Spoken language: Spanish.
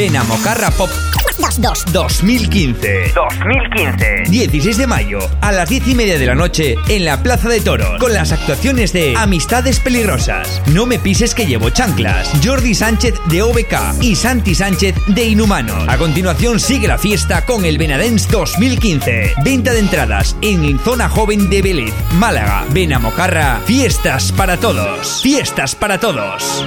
Ven a Mocarra Pop 2015. 2015. 16 de mayo, a las 10 y media de la noche, en la Plaza de Toros, con las actuaciones de Amistades Peligrosas, No me pises que llevo chanclas, Jordi Sánchez de OBK y Santi Sánchez de Inhumanos. A continuación sigue la fiesta con el Benadens 2015. Venta de entradas en Zona Joven de Vélez, Málaga. Ven a Mocarra, fiestas para todos. Fiestas para todos.